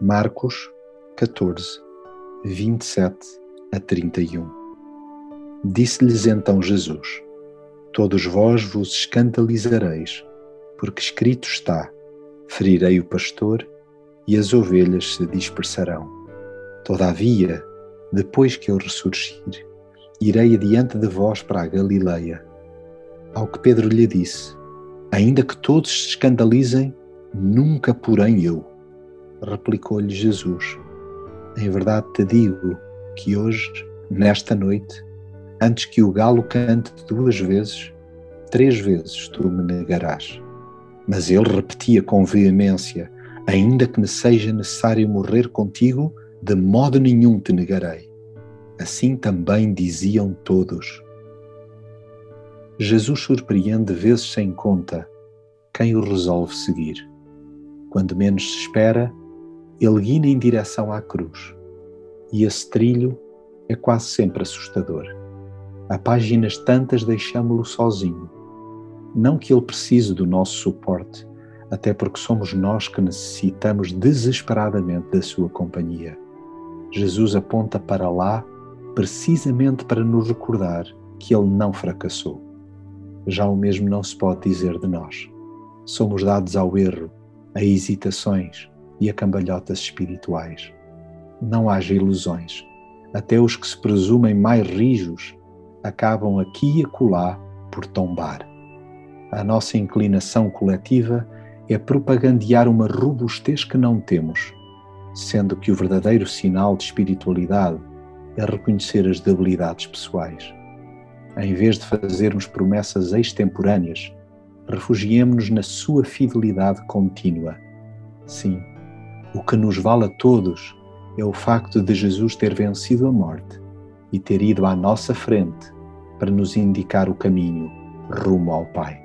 Marcos 14, 27 a 31 Disse-lhes então Jesus: Todos vós vos escandalizareis, porque escrito está: Ferirei o pastor e as ovelhas se dispersarão. Todavia, depois que eu ressurgir, irei adiante de vós para a Galileia. Ao que Pedro lhe disse: Ainda que todos se escandalizem, nunca porém eu replicou-lhe Jesus: Em verdade te digo que hoje, nesta noite, antes que o galo cante duas vezes, três vezes tu me negarás. Mas ele repetia com veemência: Ainda que me seja necessário morrer contigo, de modo nenhum te negarei. Assim também diziam todos. Jesus surpreende vezes sem conta quem o resolve seguir. Quando menos se espera, ele guina em direção à cruz. E esse trilho é quase sempre assustador. A páginas tantas deixamo-lo sozinho. Não que ele precise do nosso suporte, até porque somos nós que necessitamos desesperadamente da sua companhia. Jesus aponta para lá precisamente para nos recordar que ele não fracassou. Já o mesmo não se pode dizer de nós. Somos dados ao erro, a hesitações, e a cambalhotas espirituais. Não haja ilusões. Até os que se presumem mais rijos acabam aqui e acolá por tombar. A nossa inclinação coletiva é propagandear uma robustez que não temos, sendo que o verdadeiro sinal de espiritualidade é reconhecer as debilidades pessoais. Em vez de fazermos promessas extemporâneas, refugiemos-nos na sua fidelidade contínua. Sim, o que nos vale a todos é o facto de Jesus ter vencido a morte e ter ido à nossa frente para nos indicar o caminho rumo ao Pai.